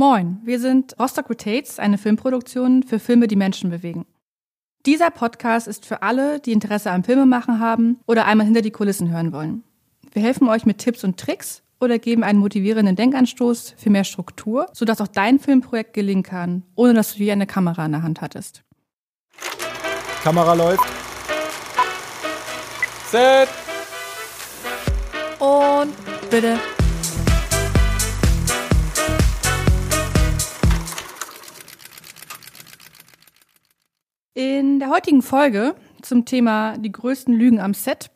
Moin, wir sind Rostock Rotates, eine Filmproduktion für Filme, die Menschen bewegen. Dieser Podcast ist für alle, die Interesse am Filmemachen haben oder einmal hinter die Kulissen hören wollen. Wir helfen euch mit Tipps und Tricks oder geben einen motivierenden Denkanstoß für mehr Struktur, sodass auch dein Filmprojekt gelingen kann, ohne dass du je eine Kamera in der Hand hattest. Kamera läuft. Set. Und bitte. In der heutigen Folge zum Thema die größten Lügen am Set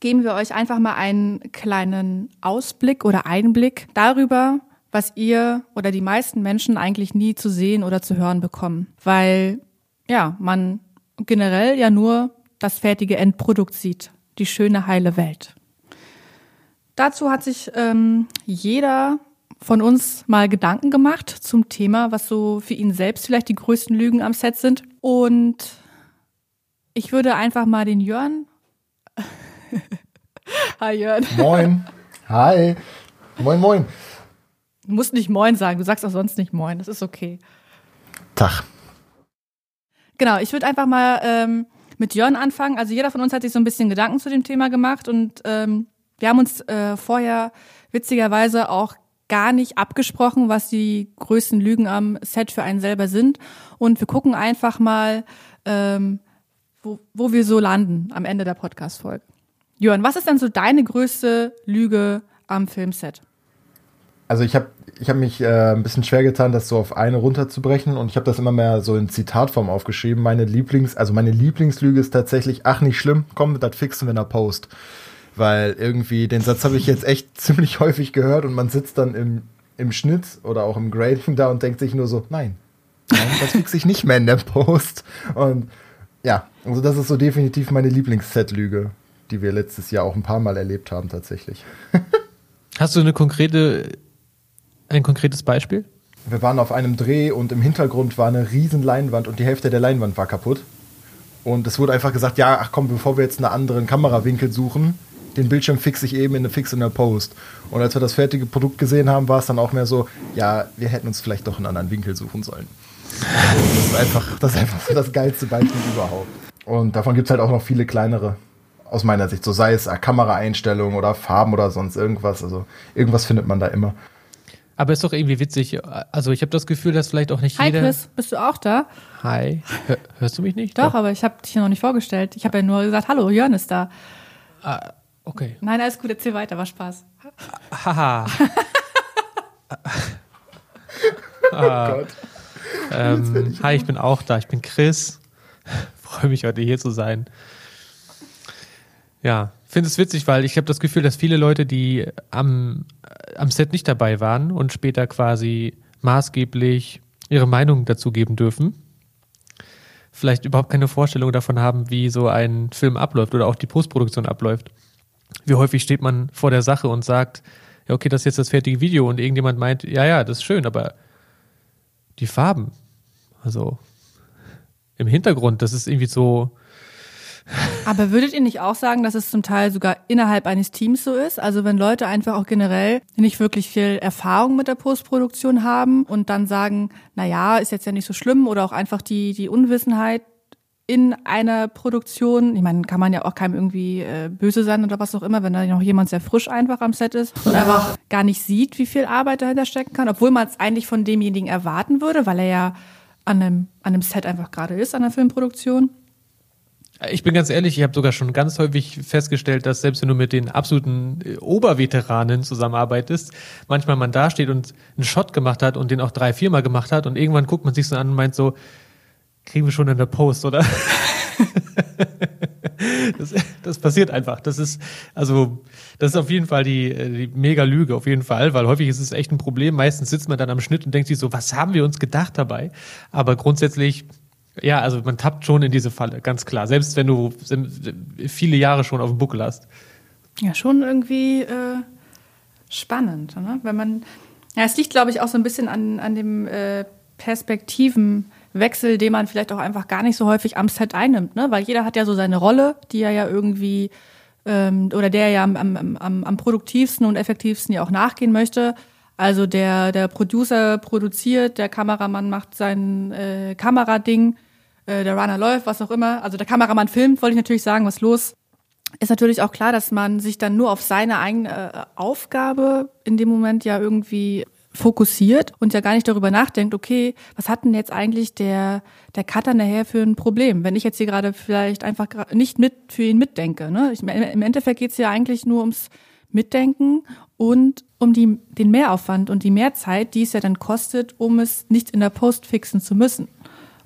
geben wir euch einfach mal einen kleinen Ausblick oder Einblick darüber, was ihr oder die meisten Menschen eigentlich nie zu sehen oder zu hören bekommen. Weil, ja, man generell ja nur das fertige Endprodukt sieht. Die schöne, heile Welt. Dazu hat sich ähm, jeder von uns mal Gedanken gemacht zum Thema, was so für ihn selbst vielleicht die größten Lügen am Set sind. Und ich würde einfach mal den Jörn. Hi Jörn. Moin. Hi. Moin, moin. Du musst nicht Moin sagen, du sagst auch sonst nicht Moin, das ist okay. Tag. Genau, ich würde einfach mal ähm, mit Jörn anfangen. Also jeder von uns hat sich so ein bisschen Gedanken zu dem Thema gemacht und ähm, wir haben uns äh, vorher witzigerweise auch gar nicht abgesprochen, was die größten Lügen am Set für einen selber sind. Und wir gucken einfach mal, ähm, wo, wo wir so landen am Ende der Podcast-Folge. Jörn, was ist denn so deine größte Lüge am Filmset? Also ich habe ich hab mich äh, ein bisschen schwer getan, das so auf eine runterzubrechen und ich habe das immer mehr so in Zitatform aufgeschrieben. Meine Lieblings, also meine Lieblingslüge ist tatsächlich, ach nicht schlimm, komm, das fixen wir in der Post weil irgendwie den Satz habe ich jetzt echt ziemlich häufig gehört und man sitzt dann im, im Schnitt oder auch im Grading da und denkt sich nur so, nein, nein das fixe ich nicht mehr in der Post. Und ja, also das ist so definitiv meine Lieblingsset-Lüge, die wir letztes Jahr auch ein paar Mal erlebt haben tatsächlich. Hast du eine konkrete, ein konkretes Beispiel? Wir waren auf einem Dreh und im Hintergrund war eine riesen Leinwand und die Hälfte der Leinwand war kaputt. Und es wurde einfach gesagt, ja, ach komm, bevor wir jetzt einen anderen Kamerawinkel suchen, den Bildschirm fixe ich eben in eine Fix in der Post. Und als wir das fertige Produkt gesehen haben, war es dann auch mehr so, ja, wir hätten uns vielleicht doch einen anderen Winkel suchen sollen. das ist einfach das, ist einfach so das geilste Beispiel überhaupt. Und davon gibt es halt auch noch viele kleinere, aus meiner Sicht. So sei es Kameraeinstellungen oder Farben oder sonst irgendwas. Also irgendwas findet man da immer. Aber ist doch irgendwie witzig. Also ich habe das Gefühl, dass vielleicht auch nicht Hi jeder. Hi Chris, bist du auch da? Hi. Hör, hörst du mich nicht? Doch, Doch. aber ich habe dich noch nicht vorgestellt. Ich habe ja nur gesagt, hallo, Jörn ist da. Ah, Okay. Nein, alles gut, erzähl weiter, war Spaß. Haha. oh Gott. Ähm, hi, ich bin auch da. Ich bin Chris. Freue mich heute hier zu sein. Ja, finde es witzig, weil ich habe das Gefühl, dass viele Leute, die am, am Set nicht dabei waren und später quasi maßgeblich ihre Meinung dazu geben dürfen, vielleicht überhaupt keine Vorstellung davon haben, wie so ein Film abläuft oder auch die Postproduktion abläuft wie häufig steht man vor der Sache und sagt, ja, okay, das ist jetzt das fertige Video und irgendjemand meint, ja, ja, das ist schön, aber die Farben, also im Hintergrund, das ist irgendwie so. Aber würdet ihr nicht auch sagen, dass es zum Teil sogar innerhalb eines Teams so ist? Also wenn Leute einfach auch generell nicht wirklich viel Erfahrung mit der Postproduktion haben und dann sagen, na ja, ist jetzt ja nicht so schlimm oder auch einfach die, die Unwissenheit in einer Produktion, ich meine, kann man ja auch keinem irgendwie äh, böse sein oder was auch immer, wenn da noch jemand sehr frisch einfach am Set ist und einfach gar nicht sieht, wie viel Arbeit dahinter stecken kann, obwohl man es eigentlich von demjenigen erwarten würde, weil er ja an einem, an einem Set einfach gerade ist, an der Filmproduktion. Ich bin ganz ehrlich, ich habe sogar schon ganz häufig festgestellt, dass selbst wenn du mit den absoluten äh, Oberveteranen zusammenarbeitest, manchmal man dasteht und einen Shot gemacht hat und den auch drei, viermal gemacht hat und irgendwann guckt man sich so an und meint so, kriegen wir schon in der Post, oder? das, das, passiert einfach. Das ist, also, das ist auf jeden Fall die, die mega Lüge, auf jeden Fall, weil häufig ist es echt ein Problem. Meistens sitzt man dann am Schnitt und denkt sich so, was haben wir uns gedacht dabei? Aber grundsätzlich, ja, also man tappt schon in diese Falle, ganz klar. Selbst wenn du viele Jahre schon auf dem Buckel hast. Ja, schon irgendwie äh, spannend, ne? Wenn man, ja, es liegt, glaube ich, auch so ein bisschen an, an dem äh, Perspektiven Wechsel, den man vielleicht auch einfach gar nicht so häufig am Set einnimmt, ne? Weil jeder hat ja so seine Rolle, die er ja irgendwie ähm, oder der ja am, am, am, am produktivsten und effektivsten ja auch nachgehen möchte. Also der, der Producer produziert, der Kameramann macht sein äh, Kamerading, äh, der Runner läuft, was auch immer. Also der Kameramann filmt, wollte ich natürlich sagen, was los. Ist natürlich auch klar, dass man sich dann nur auf seine eigene äh, Aufgabe in dem Moment ja irgendwie fokussiert und ja gar nicht darüber nachdenkt, okay, was hat denn jetzt eigentlich der, der Cutter nachher für ein Problem? Wenn ich jetzt hier gerade vielleicht einfach nicht mit für ihn mitdenke. Ne? Ich, Im Endeffekt geht es ja eigentlich nur ums Mitdenken und um die, den Mehraufwand und die Mehrzeit, die es ja dann kostet, um es nicht in der Post fixen zu müssen.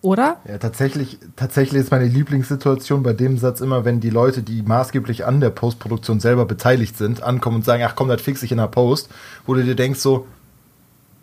Oder? Ja, tatsächlich, tatsächlich ist meine Lieblingssituation bei dem Satz immer, wenn die Leute, die maßgeblich an der Postproduktion selber beteiligt sind, ankommen und sagen, ach komm, das fix ich in der Post, wo du dir denkst so,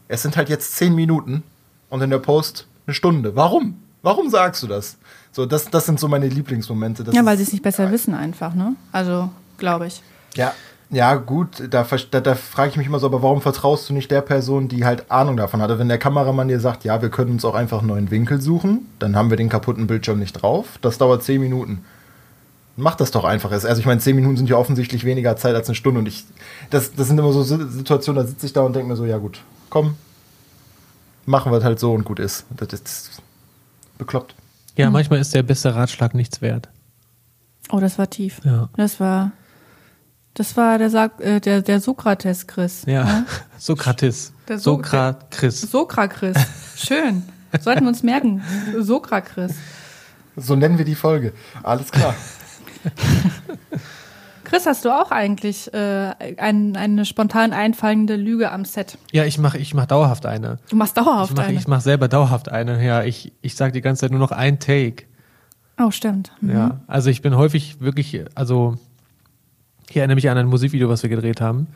es sind halt jetzt zehn Minuten und in der Post eine Stunde. Warum? Warum sagst du das? So, das, das sind so meine Lieblingsmomente. Das ja, weil sie es nicht besser wissen einfach, ne? Also, glaube ich. Ja, ja, gut, da, da, da frage ich mich immer so, aber warum vertraust du nicht der Person, die halt Ahnung davon hatte? Wenn der Kameramann dir sagt, ja, wir können uns auch einfach einen neuen Winkel suchen, dann haben wir den kaputten Bildschirm nicht drauf. Das dauert zehn Minuten. Mach das doch einfach. Also ich meine, zehn Minuten sind ja offensichtlich weniger Zeit als eine Stunde. Und ich, das, das sind immer so Situationen, da sitze ich da und denke mir so, ja gut, komm, machen wir es halt so und gut ist. Das ist bekloppt. Ja, hm. manchmal ist der beste Ratschlag nichts wert. Oh, das war tief. Ja. Das war das war der, äh, der, der Sokrates Chris. Ja, ja? Sokrates. Der so Sokrates. Sokrates. Schön. Sollten wir uns merken. Sokrates. So nennen wir die Folge. Alles klar. Chris, hast du auch eigentlich äh, ein, eine spontan einfallende Lüge am Set? Ja, ich mache ich mach dauerhaft eine. Du machst dauerhaft ich mach, eine? Ich mache selber dauerhaft eine. Ja, ich, ich sage die ganze Zeit nur noch ein Take. Oh, stimmt. Mhm. Ja, also ich bin häufig wirklich, also ich erinnere mich an ein Musikvideo, was wir gedreht haben.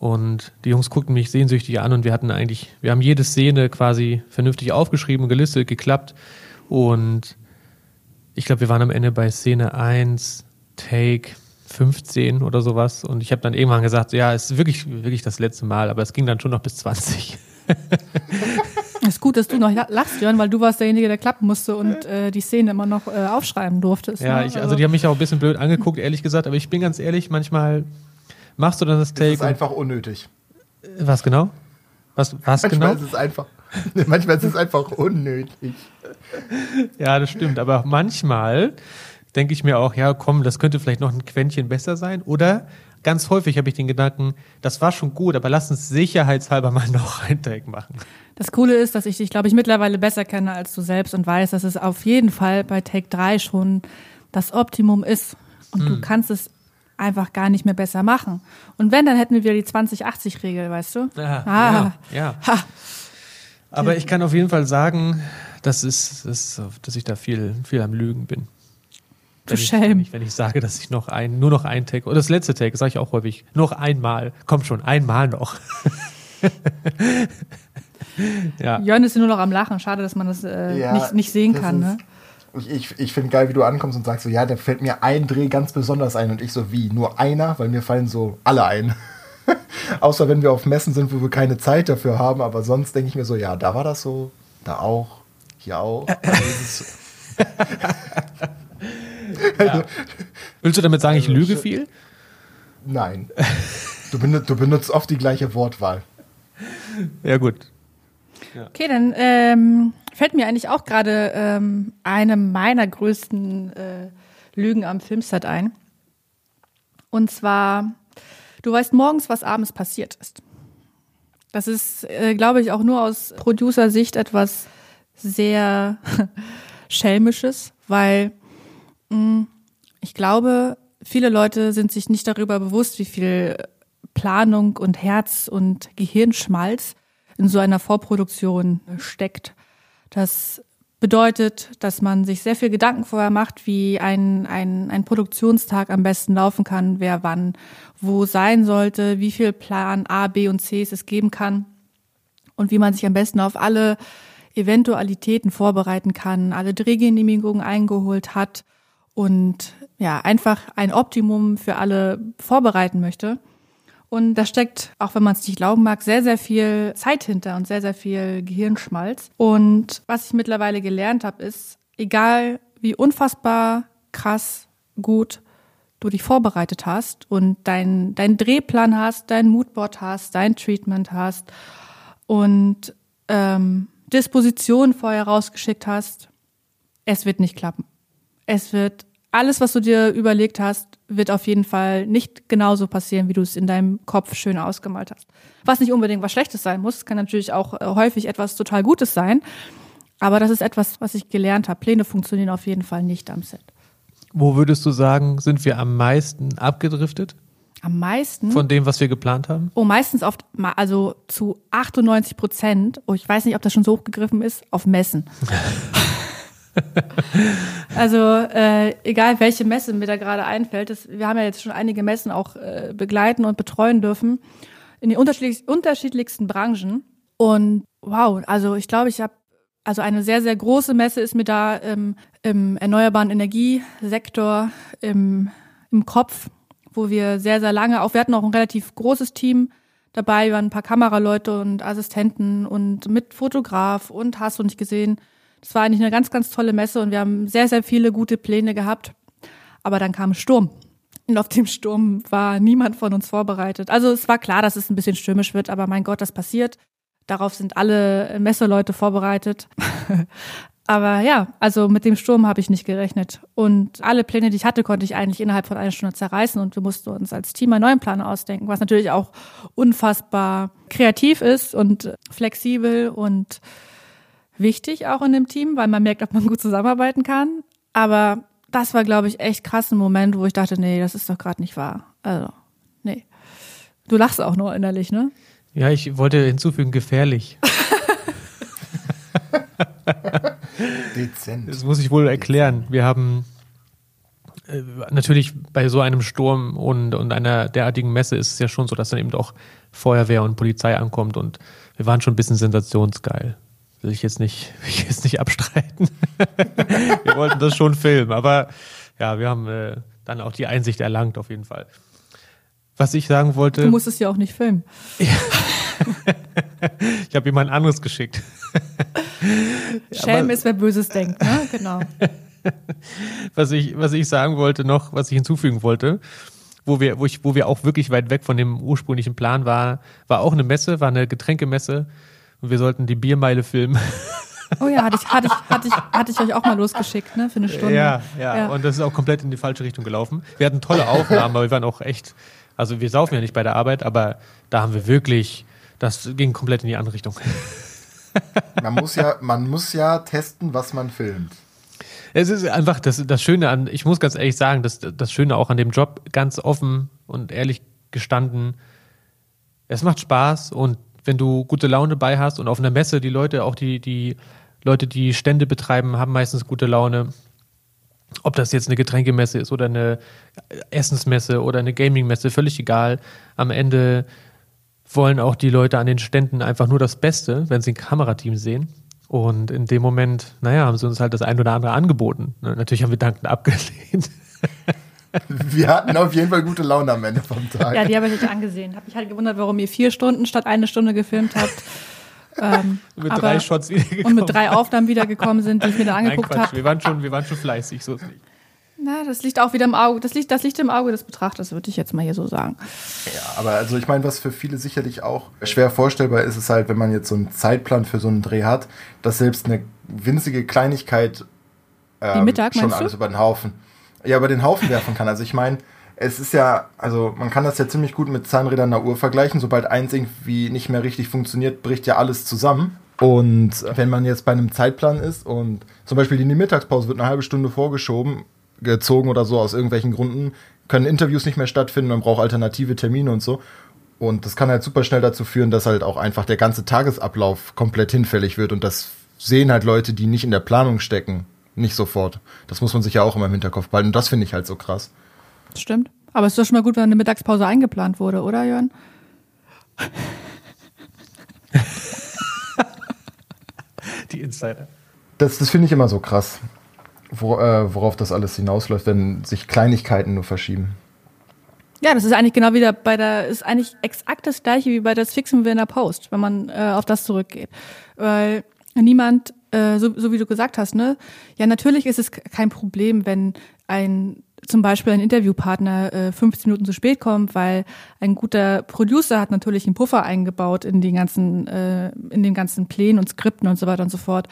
Und die Jungs guckten mich sehnsüchtig an und wir hatten eigentlich, wir haben jede Szene quasi vernünftig aufgeschrieben, gelistet, geklappt. Und ich glaube, wir waren am Ende bei Szene 1, Take 15 oder sowas. Und ich habe dann irgendwann gesagt, ja, es ist wirklich, wirklich das letzte Mal, aber es ging dann schon noch bis 20. Es ist gut, dass du noch lachst, Jörn, weil du warst derjenige, der klappen musste und äh, die Szene immer noch äh, aufschreiben durftest. Ja, ne? ich, also die haben mich auch ein bisschen blöd angeguckt, ehrlich gesagt, aber ich bin ganz ehrlich, manchmal machst du dann das Take. Das ist einfach unnötig. Was genau? Was, was manchmal genau? Ist es einfach, manchmal ist es einfach unnötig. Ja, das stimmt, aber manchmal denke ich mir auch, ja, komm, das könnte vielleicht noch ein Quäntchen besser sein. Oder ganz häufig habe ich den Gedanken, das war schon gut, aber lass uns sicherheitshalber mal noch ein Take machen. Das Coole ist, dass ich dich, glaube ich, mittlerweile besser kenne als du selbst und weiß, dass es auf jeden Fall bei Take 3 schon das Optimum ist. Und hm. du kannst es einfach gar nicht mehr besser machen. Und wenn, dann hätten wir wieder die 20-80-Regel, weißt du? Ja, ah. ja, ja. Aber ich kann auf jeden Fall sagen, dass, ist, dass, dass ich da viel, viel am Lügen bin. Du wenn wenn, ich, wenn ich sage, dass ich noch ein, nur noch ein Take, oder das letzte Take, sage ich auch häufig, noch einmal, komm schon, einmal noch. ja. Jörn ist nur noch am Lachen. Schade, dass man das äh, ja, nicht, nicht sehen kann. Ne? Ich, ich, ich finde geil, wie du ankommst und sagst so, ja, da fällt mir ein Dreh ganz besonders ein. Und ich so, wie? Nur einer? Weil mir fallen so alle ein. Außer wenn wir auf Messen sind, wo wir keine Zeit dafür haben. Aber sonst denke ich mir so, ja, da war das so, da auch, hier auch. Also ja. Willst du damit sagen, ich also, lüge viel? Nein. Du, benutzt, du benutzt oft die gleiche Wortwahl. Ja, gut. Ja. Okay, dann ähm, fällt mir eigentlich auch gerade ähm, eine meiner größten äh, Lügen am Filmset ein. Und zwar, du weißt morgens, was abends passiert ist. Das ist, äh, glaube ich, auch nur aus Producer-Sicht etwas sehr schelmisches, weil ich glaube, viele Leute sind sich nicht darüber bewusst, wie viel Planung und Herz und Gehirnschmalz in so einer Vorproduktion steckt. Das bedeutet, dass man sich sehr viel Gedanken vorher macht, wie ein, ein, ein Produktionstag am besten laufen kann, wer wann wo sein sollte, wie viel Plan A, B und C es geben kann und wie man sich am besten auf alle Eventualitäten vorbereiten kann, alle Drehgenehmigungen eingeholt hat und ja, einfach ein Optimum für alle vorbereiten möchte. Und da steckt, auch wenn man es nicht glauben mag, sehr, sehr viel Zeit hinter und sehr, sehr viel Gehirnschmalz. Und was ich mittlerweile gelernt habe, ist, egal wie unfassbar krass gut du dich vorbereitet hast und dein, dein Drehplan hast, dein Moodboard hast, dein Treatment hast und ähm, Disposition vorher rausgeschickt hast, es wird nicht klappen. Es wird alles, was du dir überlegt hast, wird auf jeden Fall nicht genauso passieren, wie du es in deinem Kopf schön ausgemalt hast. Was nicht unbedingt was Schlechtes sein muss, kann natürlich auch äh, häufig etwas total Gutes sein. Aber das ist etwas, was ich gelernt habe. Pläne funktionieren auf jeden Fall nicht am Set. Wo würdest du sagen, sind wir am meisten abgedriftet? Am meisten? Von dem, was wir geplant haben? Oh, meistens oft, also zu 98 Prozent, oh, ich weiß nicht, ob das schon so hochgegriffen ist, auf Messen. also äh, egal welche Messe mir da gerade einfällt, das, wir haben ja jetzt schon einige Messen auch äh, begleiten und betreuen dürfen in den unterschiedlich, unterschiedlichsten Branchen. Und wow, also ich glaube, ich habe also eine sehr, sehr große Messe ist mir da im, im erneuerbaren Energiesektor im, im Kopf, wo wir sehr, sehr lange, auch wir hatten auch ein relativ großes Team dabei, wir waren ein paar Kameraleute und Assistenten und mit Fotograf und hast du nicht gesehen. Das war eigentlich eine ganz, ganz tolle Messe und wir haben sehr, sehr viele gute Pläne gehabt. Aber dann kam Sturm. Und auf dem Sturm war niemand von uns vorbereitet. Also es war klar, dass es ein bisschen stürmisch wird, aber mein Gott, das passiert. Darauf sind alle Messeleute vorbereitet. Aber ja, also mit dem Sturm habe ich nicht gerechnet. Und alle Pläne, die ich hatte, konnte ich eigentlich innerhalb von einer Stunde zerreißen. Und wir mussten uns als Team einen neuen Plan ausdenken, was natürlich auch unfassbar kreativ ist und flexibel und wichtig auch in dem Team, weil man merkt, ob man gut zusammenarbeiten kann. Aber das war, glaube ich, echt krass ein Moment, wo ich dachte, nee, das ist doch gerade nicht wahr. Also, nee. Du lachst auch nur innerlich, ne? Ja, ich wollte hinzufügen, gefährlich. Dezent. Das muss ich wohl erklären. Wir haben äh, natürlich bei so einem Sturm und, und einer derartigen Messe ist es ja schon so, dass dann eben auch Feuerwehr und Polizei ankommt und wir waren schon ein bisschen sensationsgeil. Will ich jetzt nicht, will ich jetzt nicht abstreiten. wir wollten das schon filmen, aber ja, wir haben äh, dann auch die Einsicht erlangt auf jeden Fall. Was ich sagen wollte. Du musst es ja auch nicht filmen. ich habe jemand anderes geschickt. Schelm ist, wer Böses denkt, ne? Genau. was ich, was ich sagen wollte noch, was ich hinzufügen wollte, wo wir, wo ich, wo wir auch wirklich weit weg von dem ursprünglichen Plan war, war auch eine Messe, war eine Getränkemesse und wir sollten die Biermeile filmen. Oh ja, hatte ich, hatte ich, hatte ich, hatte ich euch auch mal losgeschickt, ne, für eine Stunde. Ja, ja, ja, und das ist auch komplett in die falsche Richtung gelaufen. Wir hatten tolle Aufnahmen, aber wir waren auch echt, also wir saufen ja nicht bei der Arbeit, aber da haben wir wirklich, das ging komplett in die andere Richtung. Man muss ja, man muss ja testen, was man filmt. Es ist einfach das, das Schöne an, ich muss ganz ehrlich sagen, das, das Schöne auch an dem Job, ganz offen und ehrlich gestanden, es macht Spaß und wenn du gute Laune bei hast und auf einer Messe, die Leute, auch die, die Leute, die Stände betreiben, haben meistens gute Laune ob das jetzt eine Getränkemesse ist oder eine Essensmesse oder eine Gamingmesse, völlig egal. Am Ende wollen auch die Leute an den Ständen einfach nur das Beste, wenn sie ein Kamerateam sehen. Und in dem Moment, naja, haben sie uns halt das ein oder andere angeboten. Ne, natürlich haben wir dankend abgelehnt. Wir hatten auf jeden Fall gute Laune am Ende vom Tag. Ja, die habe ich euch angesehen. Habe mich halt gewundert, warum ihr vier Stunden statt eine Stunde gefilmt habt. Ähm, mit aber, drei Shots wiedergekommen. Und mit drei Aufnahmen wiedergekommen sind, die ich mir da angeguckt habe. Wir waren schon, wir waren schon fleißig, so ist nicht. Na, das liegt auch wieder im Auge. Das liegt, das liegt im Auge des Betrachters, würde ich jetzt mal hier so sagen. Ja, aber also ich meine, was für viele sicherlich auch schwer vorstellbar ist, ist halt, wenn man jetzt so einen Zeitplan für so einen Dreh hat, dass selbst eine winzige Kleinigkeit ähm, Mittag, schon alles du? über den Haufen, ja, über den Haufen werfen kann. Also ich meine, es ist ja, also man kann das ja ziemlich gut mit Zahnrädern der Uhr vergleichen. Sobald eins irgendwie nicht mehr richtig funktioniert, bricht ja alles zusammen. Und wenn man jetzt bei einem Zeitplan ist und zum Beispiel in die Mittagspause wird eine halbe Stunde vorgeschoben, gezogen oder so aus irgendwelchen Gründen, können Interviews nicht mehr stattfinden, man braucht alternative Termine und so. Und das kann halt super schnell dazu führen, dass halt auch einfach der ganze Tagesablauf komplett hinfällig wird und das sehen halt Leute, die nicht in der Planung stecken, nicht sofort. Das muss man sich ja auch immer im Hinterkopf behalten und das finde ich halt so krass. Stimmt. Aber es ist doch schon mal gut, wenn eine Mittagspause eingeplant wurde, oder Jörn? Die Insider. Das, das finde ich immer so krass, wo, äh, worauf das alles hinausläuft, wenn sich Kleinigkeiten nur verschieben. Ja, das ist eigentlich genau wieder bei der, ist eigentlich exakt das gleiche wie bei das Fixen wir in der Post, wenn man äh, auf das zurückgeht. Weil niemand, äh, so, so wie du gesagt hast, ne, ja, natürlich ist es kein Problem, wenn ein zum Beispiel ein Interviewpartner äh, 15 Minuten zu spät kommt, weil ein guter Producer hat natürlich einen Puffer eingebaut in die ganzen, äh, in den ganzen Plänen und Skripten und so weiter und so fort.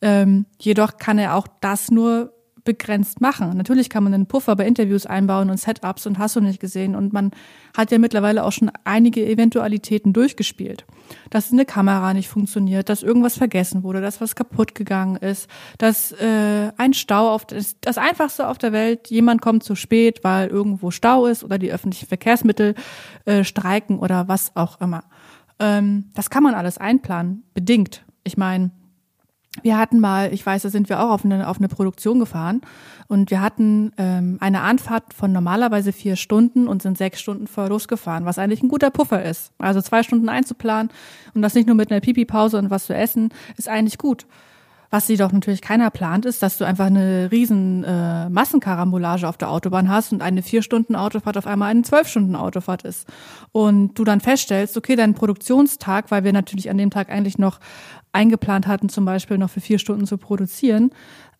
Ähm, jedoch kann er auch das nur begrenzt machen. Natürlich kann man einen Puffer bei Interviews einbauen und Setups und hast du nicht gesehen. Und man hat ja mittlerweile auch schon einige Eventualitäten durchgespielt. Dass eine Kamera nicht funktioniert, dass irgendwas vergessen wurde, dass was kaputt gegangen ist, dass äh, ein Stau auf das, einfachste auf der Welt, jemand kommt zu spät, weil irgendwo Stau ist oder die öffentlichen Verkehrsmittel äh, streiken oder was auch immer. Ähm, das kann man alles einplanen, bedingt. Ich meine, wir hatten mal, ich weiß, da sind wir auch auf eine, auf eine Produktion gefahren und wir hatten ähm, eine Anfahrt von normalerweise vier Stunden und sind sechs Stunden vorher losgefahren, was eigentlich ein guter Puffer ist. Also zwei Stunden einzuplanen und das nicht nur mit einer Pipi-Pause und was zu essen, ist eigentlich gut. Was sie doch natürlich keiner plant, ist, dass du einfach eine riesen äh, Massenkarambolage auf der Autobahn hast und eine vier Stunden Autofahrt auf einmal eine zwölf Stunden Autofahrt ist. Und du dann feststellst, okay, dein Produktionstag, weil wir natürlich an dem Tag eigentlich noch eingeplant hatten, zum Beispiel noch für vier Stunden zu produzieren,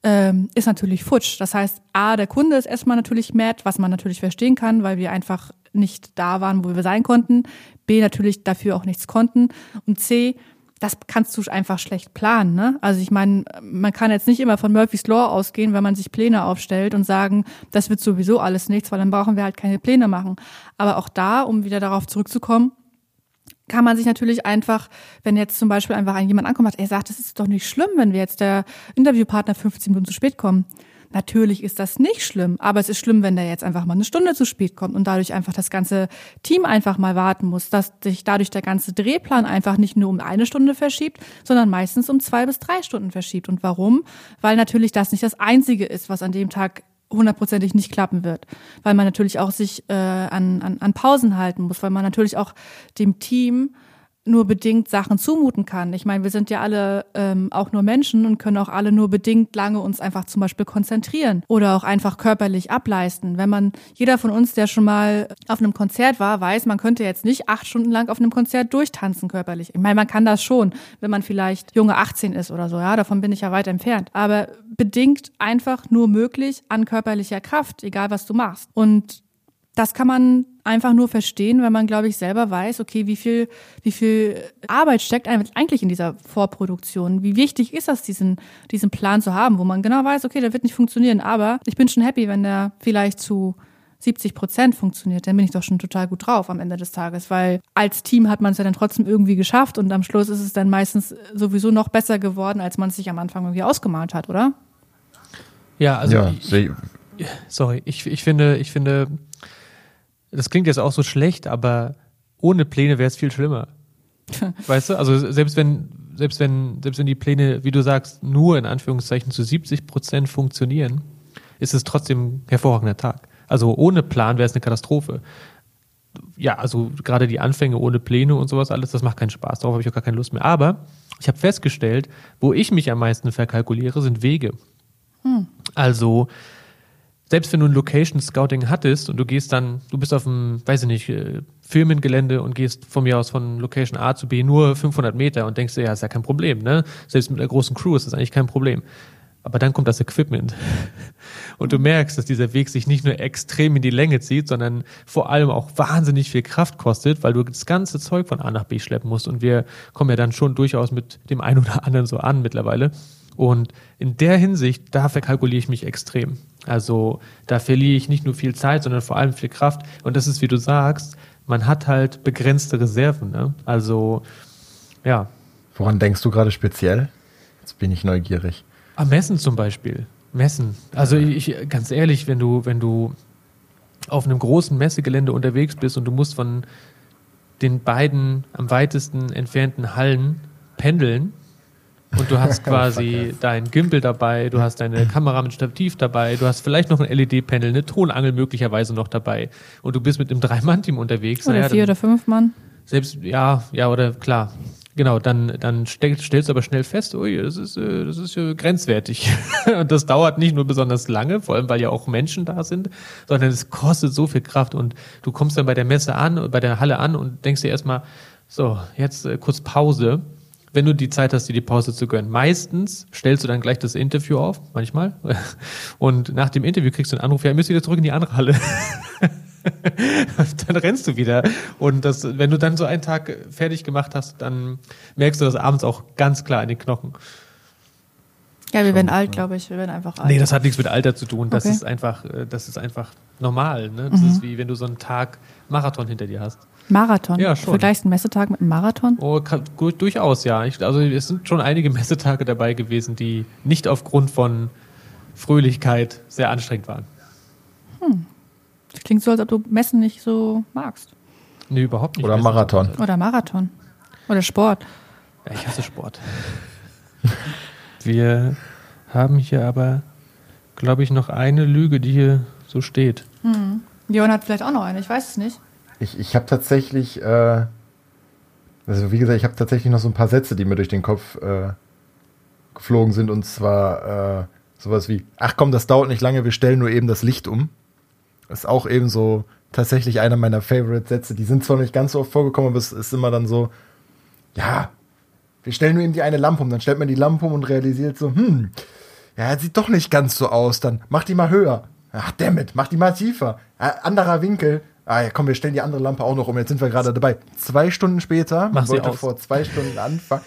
ähm, ist natürlich futsch. Das heißt, A, der Kunde ist erstmal natürlich mad, was man natürlich verstehen kann, weil wir einfach nicht da waren, wo wir sein konnten. B, natürlich dafür auch nichts konnten. Und C, das kannst du einfach schlecht planen. Ne? Also ich meine, man kann jetzt nicht immer von Murphy's Law ausgehen, wenn man sich Pläne aufstellt und sagen, das wird sowieso alles nichts, weil dann brauchen wir halt keine Pläne machen. Aber auch da, um wieder darauf zurückzukommen, kann man sich natürlich einfach, wenn jetzt zum Beispiel einfach jemand ankommt, er sagt, es ist doch nicht schlimm, wenn wir jetzt der Interviewpartner 15 Minuten zu spät kommen. Natürlich ist das nicht schlimm, aber es ist schlimm, wenn der jetzt einfach mal eine Stunde zu spät kommt und dadurch einfach das ganze Team einfach mal warten muss, dass sich dadurch der ganze Drehplan einfach nicht nur um eine Stunde verschiebt, sondern meistens um zwei bis drei Stunden verschiebt. Und warum? Weil natürlich das nicht das Einzige ist, was an dem Tag hundertprozentig nicht klappen wird, weil man natürlich auch sich äh, an, an, an Pausen halten muss, weil man natürlich auch dem Team nur bedingt Sachen zumuten kann. Ich meine, wir sind ja alle ähm, auch nur Menschen und können auch alle nur bedingt lange uns einfach zum Beispiel konzentrieren oder auch einfach körperlich ableisten. Wenn man, jeder von uns, der schon mal auf einem Konzert war, weiß, man könnte jetzt nicht acht Stunden lang auf einem Konzert durchtanzen körperlich. Ich meine, man kann das schon, wenn man vielleicht junge 18 ist oder so, ja, davon bin ich ja weit entfernt. Aber bedingt einfach nur möglich an körperlicher Kraft, egal was du machst. Und das kann man einfach nur verstehen, wenn man, glaube ich, selber weiß, okay, wie viel, wie viel Arbeit steckt eigentlich in dieser Vorproduktion? Wie wichtig ist das, diesen, diesen Plan zu haben, wo man genau weiß, okay, der wird nicht funktionieren, aber ich bin schon happy, wenn der vielleicht zu 70 Prozent funktioniert, dann bin ich doch schon total gut drauf am Ende des Tages, weil als Team hat man es ja dann trotzdem irgendwie geschafft und am Schluss ist es dann meistens sowieso noch besser geworden, als man es sich am Anfang irgendwie ausgemalt hat, oder? Ja, also ja, ich, sorry, ich, ich finde, ich finde, das klingt jetzt auch so schlecht, aber ohne Pläne wäre es viel schlimmer. weißt du? Also selbst wenn, selbst wenn, selbst wenn die Pläne, wie du sagst, nur in Anführungszeichen zu 70 Prozent funktionieren, ist es trotzdem ein hervorragender Tag. Also ohne Plan wäre es eine Katastrophe. Ja, also gerade die Anfänge ohne Pläne und sowas alles, das macht keinen Spaß. Darauf habe ich auch gar keine Lust mehr. Aber ich habe festgestellt, wo ich mich am meisten verkalkuliere, sind Wege. Hm. Also selbst wenn du ein Location Scouting hattest und du gehst dann, du bist auf dem, weiß ich nicht, äh, Firmengelände und gehst von mir aus von Location A zu B nur 500 Meter und denkst dir, ja, ist ja kein Problem, ne? Selbst mit einer großen Crew ist das eigentlich kein Problem. Aber dann kommt das Equipment. Und du merkst, dass dieser Weg sich nicht nur extrem in die Länge zieht, sondern vor allem auch wahnsinnig viel Kraft kostet, weil du das ganze Zeug von A nach B schleppen musst. Und wir kommen ja dann schon durchaus mit dem einen oder anderen so an mittlerweile. Und in der Hinsicht, da verkalkuliere ich mich extrem. Also da verliere ich nicht nur viel Zeit, sondern vor allem viel Kraft. Und das ist, wie du sagst, man hat halt begrenzte Reserven. Ne? Also ja. Woran denkst du gerade speziell? Jetzt bin ich neugierig. Am Messen zum Beispiel. Messen. Also ich, ganz ehrlich, wenn du, wenn du auf einem großen Messegelände unterwegs bist und du musst von den beiden am weitesten entfernten Hallen pendeln, und du hast quasi dein Gimbal dabei, du hast deine Kamera mit Stativ dabei, du hast vielleicht noch ein LED-Panel, eine Tonangel möglicherweise noch dabei und du bist mit einem Drei-Mann-Team unterwegs. Oder naja, vier oder fünf Mann. Selbst, ja, ja, oder klar. Genau, dann, dann stellst, stellst du aber schnell fest, ui, das ist, äh, das ist grenzwertig. und das dauert nicht nur besonders lange, vor allem weil ja auch Menschen da sind, sondern es kostet so viel Kraft und du kommst dann bei der Messe an, bei der Halle an und denkst dir erstmal, so, jetzt äh, kurz Pause wenn du die Zeit hast, dir die Pause zu gönnen. Meistens stellst du dann gleich das Interview auf, manchmal. Und nach dem Interview kriegst du einen Anruf, ja, müsst wieder zurück in die andere Halle. dann rennst du wieder. Und das, wenn du dann so einen Tag fertig gemacht hast, dann merkst du das abends auch ganz klar in den Knochen. Ja, wir werden alt, glaube ich. Wir werden einfach alt. Nee, das hat nichts mit Alter zu tun. Das Okay. ist einfach, äh, das ist einfach normal. Ne? Das ist wie wenn du so einen Tag Marathon hinter dir hast. Marathon. Ja, schon. Vergleichst du einen Messetag mit einem Marathon? Oh, kann, gut, durchaus, ja. Ich, also es sind schon einige Messetage dabei gewesen, die nicht aufgrund von Fröhlichkeit sehr anstrengend waren. Das klingt so, als ob du Messen nicht so magst. Nee, überhaupt nicht. Oder Messen- Marathon. Oder Marathon. Oder Sport. Ja, ich hasse Sport. Wir haben hier aber, glaube ich, noch eine Lüge, die hier so steht. Johann hat vielleicht auch noch eine, ich weiß es nicht. Ich, ich habe tatsächlich, äh, also wie gesagt, ich habe tatsächlich noch so ein paar Sätze, die mir durch den Kopf äh, geflogen sind. Und zwar äh, sowas wie, ach komm, das dauert nicht lange, wir stellen nur eben das Licht um. Das ist auch eben so tatsächlich einer meiner Favorite-Sätze. Die sind zwar nicht ganz so oft vorgekommen, aber es ist immer dann so, ja, wir stellen nur eben die eine Lampe um. Dann stellt man die Lampe um und realisiert so, hm, ja, sieht doch nicht ganz so aus. Dann mach die mal höher. Ach, dammit, mach die mal tiefer. Äh, anderer Winkel. Ah ja, komm, wir stellen die andere Lampe auch noch um. Jetzt sind wir gerade dabei. Zwei Stunden später, Mach man wollte aus. vor zwei Stunden anfangen,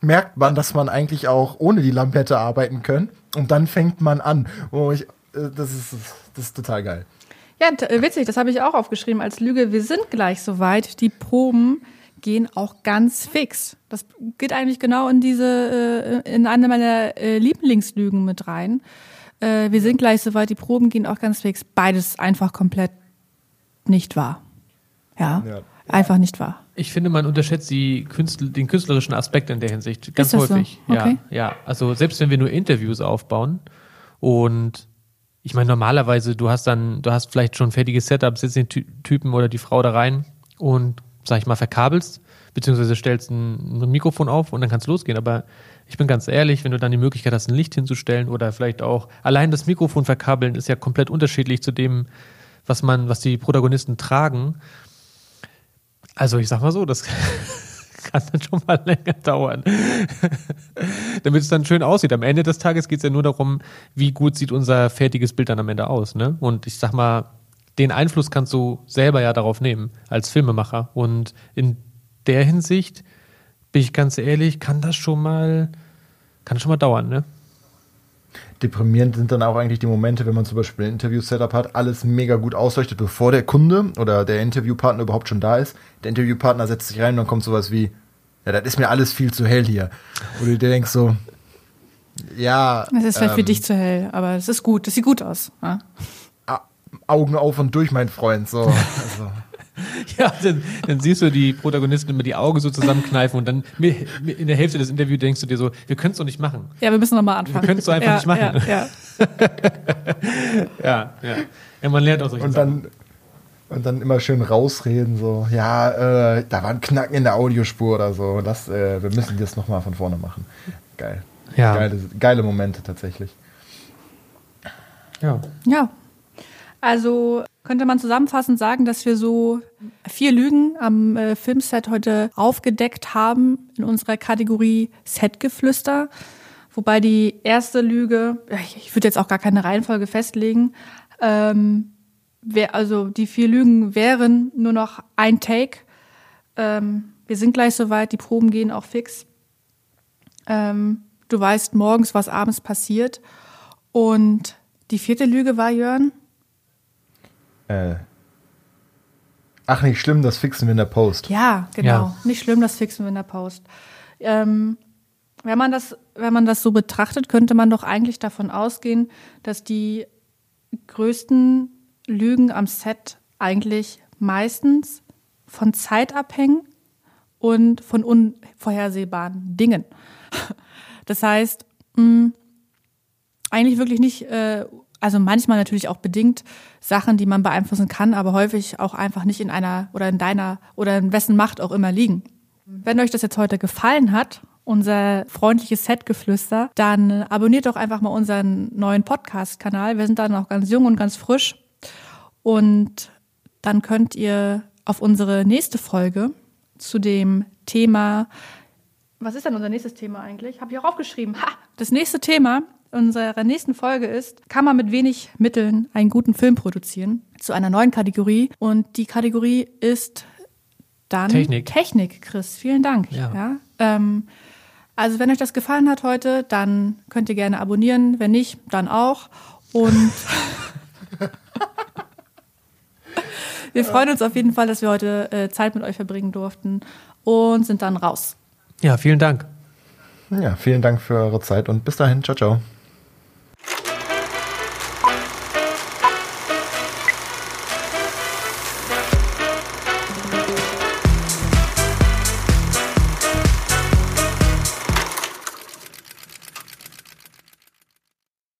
merkt man, dass man eigentlich auch ohne die Lampe hätte arbeiten können. Und dann fängt man an. Oh, ich, äh, das, ist, das ist total geil. Ja, äh, witzig, das habe ich auch aufgeschrieben als Lüge. Wir sind gleich soweit. Die Proben gehen auch ganz fix. Das geht eigentlich genau in diese, äh, in eine meiner äh, Lieblingslügen mit rein. Äh, wir sind gleich soweit, die Proben gehen auch ganz fix. Beides einfach komplett nicht wahr. Ja, Ja. einfach nicht wahr. Ich finde, man unterschätzt die Künstl den künstlerischen Aspekt in der Hinsicht ganz Ist das so? häufig. Ja, Okay. ja. Also selbst wenn wir nur Interviews aufbauen und ich meine, normalerweise, du hast dann, du hast vielleicht schon ein fertiges Setup, setzt den Ty Typen oder die Frau da rein und, sag ich mal, verkabelst, beziehungsweise stellst ein, ein Mikrofon auf und dann kannst losgehen. Aber ich bin ganz ehrlich, wenn du dann die Möglichkeit hast, ein Licht hinzustellen oder vielleicht auch allein das Mikrofon verkabeln, ist ja komplett unterschiedlich zu dem, was man, was die Protagonisten tragen. Also ich sag mal so, das kann dann schon mal länger dauern. Damit es dann schön aussieht. Am Ende des Tages geht es ja nur darum, wie gut sieht unser fertiges Bild dann am Ende aus. Ne? Und ich sag mal, den Einfluss kannst du selber ja darauf nehmen, als Filmemacher. Und in der Hinsicht, bin ich ganz ehrlich, kann das schon mal, kann das schon mal dauern, ne? Deprimierend sind dann auch eigentlich die Momente, wenn man zum Beispiel ein Interview-Setup hat, alles mega gut ausleuchtet, bevor der Kunde oder der Interviewpartner überhaupt schon da ist. Der Interviewpartner setzt sich rein und dann kommt sowas wie, ja, das ist mir alles viel zu hell hier. Wo du dir denkst so, ja. Es ist vielleicht für ähm, dich zu hell, aber es ist gut, es sieht gut aus. Ja? Augen auf und durch, mein Freund. So, also, Ja, dann, dann siehst du die Protagonisten immer die Augen so zusammenkneifen und dann in der Hälfte des Interviews denkst du dir so, wir können es doch nicht machen. ja, wir müssen nochmal anfangen. Wir können's so einfach ja, nicht machen. Ja, ja. Ja, ja. Ja, man lernt aus solchen und Sachen. dann und dann immer schön rausreden, so, ja, äh, da war ein Knacken in der Audiospur oder so. Das, äh, wir müssen das nochmal von vorne machen. Geil. Ja. Geile, geile Momente tatsächlich. Ja. Ja. Also könnte man zusammenfassend sagen, dass wir so vier Lügen am äh, Filmset heute aufgedeckt haben in unserer Kategorie Setgeflüster. Wobei die erste Lüge, ich, ich würde jetzt auch gar keine Reihenfolge festlegen, ähm, wär, also die vier Lügen wären nur noch ein Take. Ähm, wir sind gleich soweit, die Proben gehen auch fix. Ähm, du weißt morgens, was abends passiert. Und die vierte Lüge war, Jörn, Äh, ach, nicht schlimm, das fixen wir in der Post. Ja, genau. Ja. Nicht schlimm, das fixen wir in der Post. Ähm, wenn man das, wenn man das so betrachtet, könnte man doch eigentlich davon ausgehen, dass die größten Lügen am Set eigentlich meistens von Zeit abhängen und von unvorhersehbaren Dingen. Das heißt, mh, eigentlich wirklich nicht, äh, also manchmal natürlich auch bedingt Sachen, die man beeinflussen kann, aber häufig auch einfach nicht in einer oder in deiner oder in wessen Macht auch immer liegen. Wenn euch das jetzt heute gefallen hat, unser freundliches Setgeflüster, dann abonniert doch einfach mal unseren neuen Podcast-Kanal. Wir sind da noch ganz jung und ganz frisch. Und dann könnt ihr auf unsere nächste Folge zu dem Thema Was ist denn unser nächstes Thema eigentlich? Habe ich auch aufgeschrieben. Ha! Das nächste Thema unserer nächsten Folge ist, kann man mit wenig Mitteln einen guten Film produzieren? Zu einer neuen Kategorie. Und die Kategorie ist dann Technik. Technik, Chris. Vielen Dank. Ja. ähm, also wenn euch das gefallen hat heute, dann könnt ihr gerne abonnieren. Wenn nicht, dann auch. Und wir freuen uns auf jeden Fall, dass wir heute äh, Zeit mit euch verbringen durften und sind dann raus. Ja, vielen Dank. Ja, vielen Dank für eure Zeit und bis dahin. Ciao, ciao.